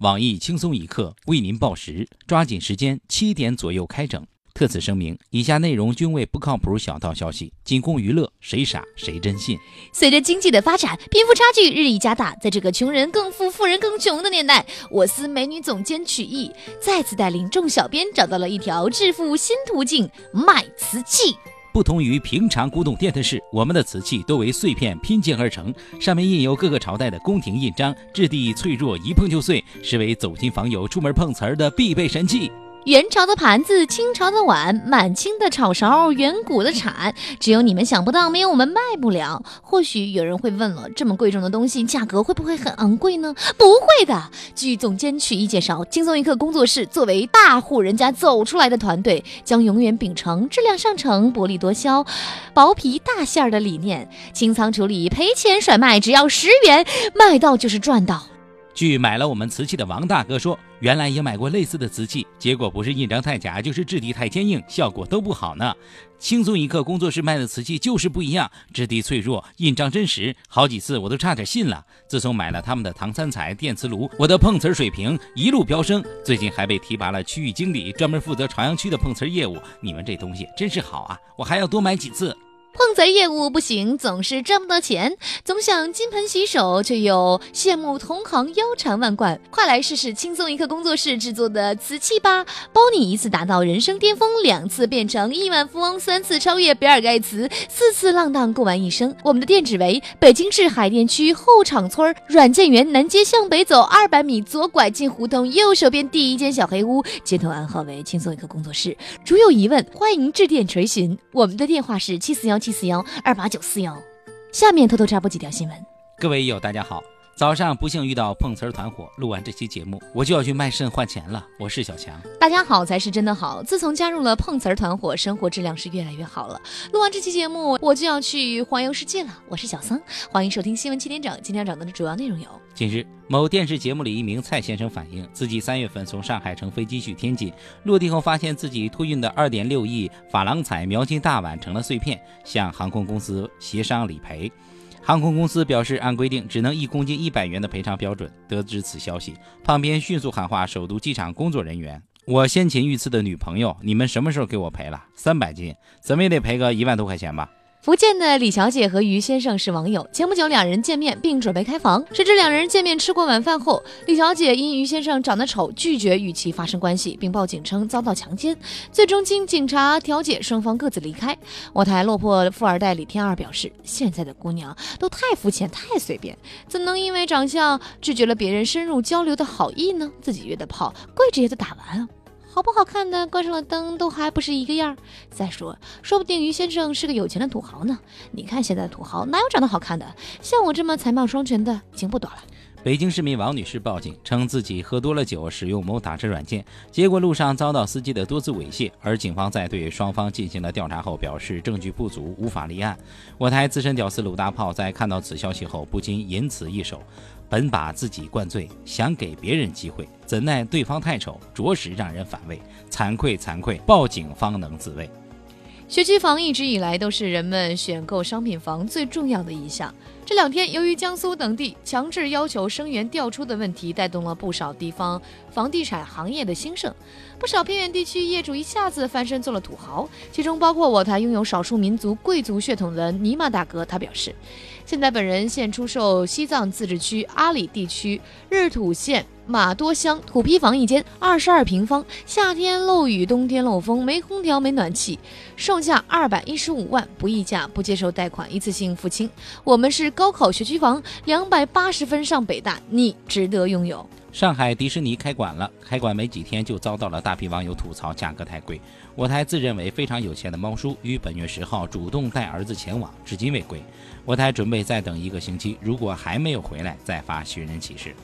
网易轻松一刻为您报时，抓紧时间，七点左右开整。特此声明，以下内容均为不靠谱小道消息，仅供娱乐，谁傻谁真信。随着经济的发展，贫富差距日益加大，在这个穷人更富、富人更穷的年代，我司美女总监曲艺再次带领众小编找到了一条致富新途径——卖瓷器。不同于平常古董店的是，我们的瓷器都为碎片拼接而成，上面印有各个朝代的宫廷印章，质地脆弱，一碰就碎，是为走亲访友、出门碰瓷儿的必备神器。元朝的盘子，清朝的碗，满清的炒勺，远古的铲，只有你们想不到，没有我们卖不了。或许有人会问了，这么贵重的东西，价格会不会很昂贵呢？不会的。据总监曲艺介绍，轻松一刻工作室作为大户人家走出来的团队，将永远秉承质量上乘、薄利多销、薄皮大馅儿的理念，清仓处理，赔钱甩卖，只要十元，卖到就是赚到。据买了我们瓷器的王大哥说，原来也买过类似的瓷器，结果不是印章太假，就是质地太坚硬，效果都不好呢。轻松一刻工作室卖的瓷器就是不一样，质地脆弱，印章真实，好几次我都差点信了。自从买了他们的唐三彩电磁炉，我的碰瓷水平一路飙升，最近还被提拔了区域经理，专门负责朝阳区的碰瓷业务。你们这东西真是好啊，我还要多买几次。碰瓷业务不行，总是赚不到钱，总想金盆洗手，却又羡慕同行腰缠万贯。快来试试轻松一刻工作室制作的瓷器吧，包你一次达到人生巅峰，两次变成亿万富翁，三次超越比尔盖茨，四次浪荡过完一生。我们的店址为北京市海淀区后厂村软件园南街向北走二百米，左拐进胡同右手边第一间小黑屋，接头暗号为轻松一刻工作室。如有疑问，欢迎致电垂询，我们的电话是七四幺。七四幺二八九四幺，下面偷偷插播几条新闻。各位友，大家好。早上不幸遇到碰瓷儿团伙，录完这期节目，我就要去卖肾换钱了。我是小强，大家好才是真的好。自从加入了碰瓷儿团伙，生活质量是越来越好了。录完这期节目，我就要去环游世界了。我是小桑，欢迎收听新闻七点整。今天要讲的主要内容有：近日，某电视节目里，一名蔡先生反映，自己三月份从上海乘飞机去天津，落地后发现自己托运的二点六亿珐琅彩描金大碗成了碎片，向航空公司协商理赔。航空公司表示，按规定只能一公斤一百元的赔偿标准。得知此消息，胖边迅速喊话首都机场工作人员：“我先前遇刺的女朋友，你们什么时候给我赔了？三百斤，怎么也得赔个一万多块钱吧？”福建的李小姐和于先生是网友，前不久两人见面并准备开房，谁知两人见面吃过晚饭后，李小姐因于先生长得丑，拒绝与其发生关系，并报警称遭到强奸。最终经警察调解，双方各自离开。我台落魄富二代李天二表示，现在的姑娘都太肤浅、太随便，怎能因为长相拒绝了别人深入交流的好意呢？自己约的炮，跪着也得打完啊！好不好看的，关上了灯都还不是一个样儿。再说，说不定于先生是个有钱的土豪呢。你看现在的土豪哪有长得好看的？像我这么才貌双全的已经不多了。北京市民王女士报警称自己喝多了酒，使用某打车软件，结果路上遭到司机的多次猥亵。而警方在对双方进行了调查后表示证据不足，无法立案。我台资深屌丝鲁大炮在看到此消息后不禁吟此一首。本把自己灌醉，想给别人机会，怎奈对方太丑，着实让人反胃，惭愧惭愧，报警方能自卫。学区房一直以来都是人们选购商品房最重要的一项。这两天，由于江苏等地强制要求生源调出的问题，带动了不少地方房地产行业的兴盛。不少偏远地区业主一下子翻身做了土豪，其中包括我台拥有少数民族贵族血统的尼玛大哥。他表示，现在本人现出售西藏自治区阿里地区日土县。马多乡土坯房一间，二十二平方，夏天漏雨，冬天漏风，没空调，没暖气，售价二百一十五万，不议价，不接受贷款，一次性付清。我们是高考学区房，两百八十分上北大，你值得拥有。上海迪士尼开馆了，开馆没几天就遭到了大批网友吐槽价格太贵。我台自认为非常有钱的猫叔于本月十号主动带儿子前往，至今未归。我台准备再等一个星期，如果还没有回来，再发寻人启事。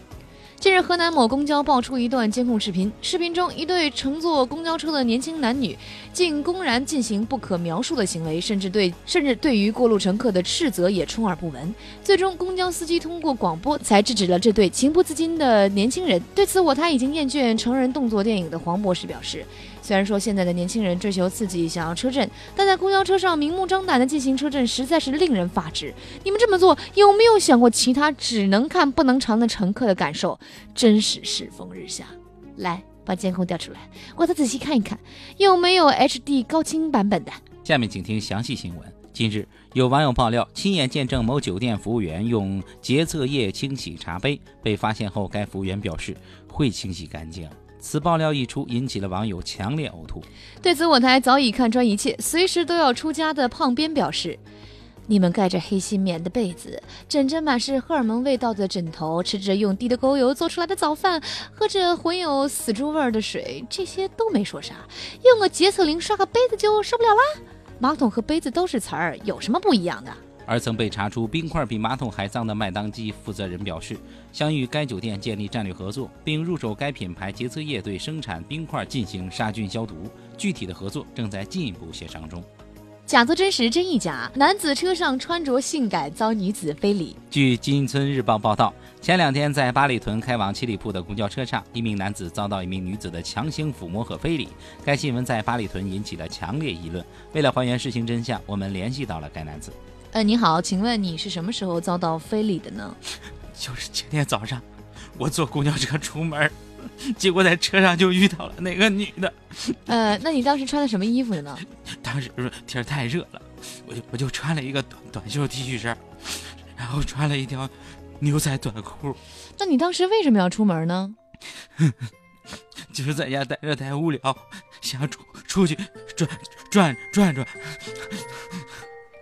近日，河南某公交爆出一段监控视频。视频中，一对乘坐公交车的年轻男女竟公然进行不可描述的行为，甚至对甚至对于过路乘客的斥责也充耳不闻。最终，公交司机通过广播才制止了这对情不自禁的年轻人。对此，我台已经厌倦成人动作电影的黄博士表示。虽然说现在的年轻人追求刺激，想要车震，但在公交车上明目张胆的进行车震，实在是令人发指。你们这么做，有没有想过其他只能看不能尝的乘客的感受？真是世风日下。来，把监控调出来，我再仔细看一看，有没有 HD 高清版本的。下面请听详细新闻。近日，有网友爆料，亲眼见证某酒店服务员用洁厕液清洗茶杯，被发现后，该服务员表示会清洗干净。此爆料一出，引起了网友强烈呕吐。对此，我台早已看穿一切，随时都要出家的胖边表示：“你们盖着黑心棉的被子，枕着满是荷尔蒙味道的枕头，吃着用滴的沟油做出来的早饭，喝着混有死猪味儿的水，这些都没说啥，用个洁厕灵刷个杯子就受不了啦？”马桶和杯子都是词儿，有什么不一样的？而曾被查出冰块比马桶还脏的麦当基负责人表示，想与该酒店建立战略合作，并入手该品牌洁厕液对生产冰块进行杀菌消毒。具体的合作正在进一步协商中。假作真实，真亦假。男子车上穿着性感遭女子非礼。据金村日报报道，前两天在八里屯开往七里铺的公交车上，一名男子遭到一名女子的强行抚摸和非礼。该新闻在八里屯引起了强烈议论。为了还原事情真相，我们联系到了该男子。呃，你好，请问你是什么时候遭到非礼的呢？就是今天早上，我坐公交车出门。结果在车上就遇到了那个女的，呃，那你当时穿的什么衣服呢？当时天太热了，我就我就穿了一个短短袖 T 恤衫，然后穿了一条牛仔短裤。那你当时为什么要出门呢？就是在家待着太无聊，想出出去转转转转。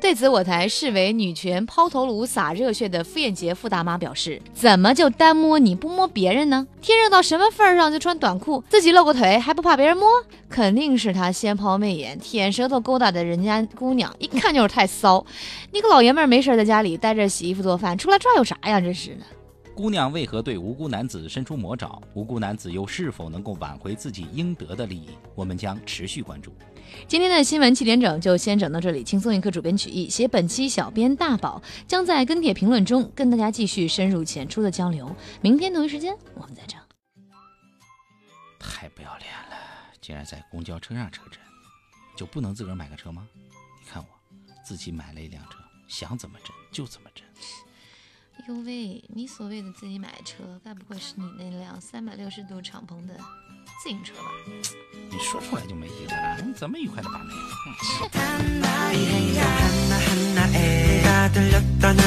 对此，我台视为女权抛头颅洒热血的傅艳杰傅大妈表示：“怎么就单摸你不摸别人呢？天热到什么份上就穿短裤，自己露个腿还不怕别人摸？肯定是他先抛媚眼，舔舌头勾搭的人家姑娘，一看就是太骚。你个老爷们儿没事在家里待着洗衣服做饭，出来转悠啥呀？真是的。”姑娘为何对无辜男子伸出魔爪？无辜男子又是否能够挽回自己应得的利益？我们将持续关注。今天的新闻七点整就先整到这里。轻松一刻，主编曲艺，写本期小编大宝将在跟帖评论中跟大家继续深入浅出的交流。明天同一时间我们再整。太不要脸了！竟然在公交车上车震，就不能自个儿买个车吗？你看我自己买了一辆车，想怎么震就怎么震。呦喂，你所谓的自己买车，该不会是你那辆三百六十度敞篷的自行车吧？你说出来就没意思了，你怎么愉快的把妹？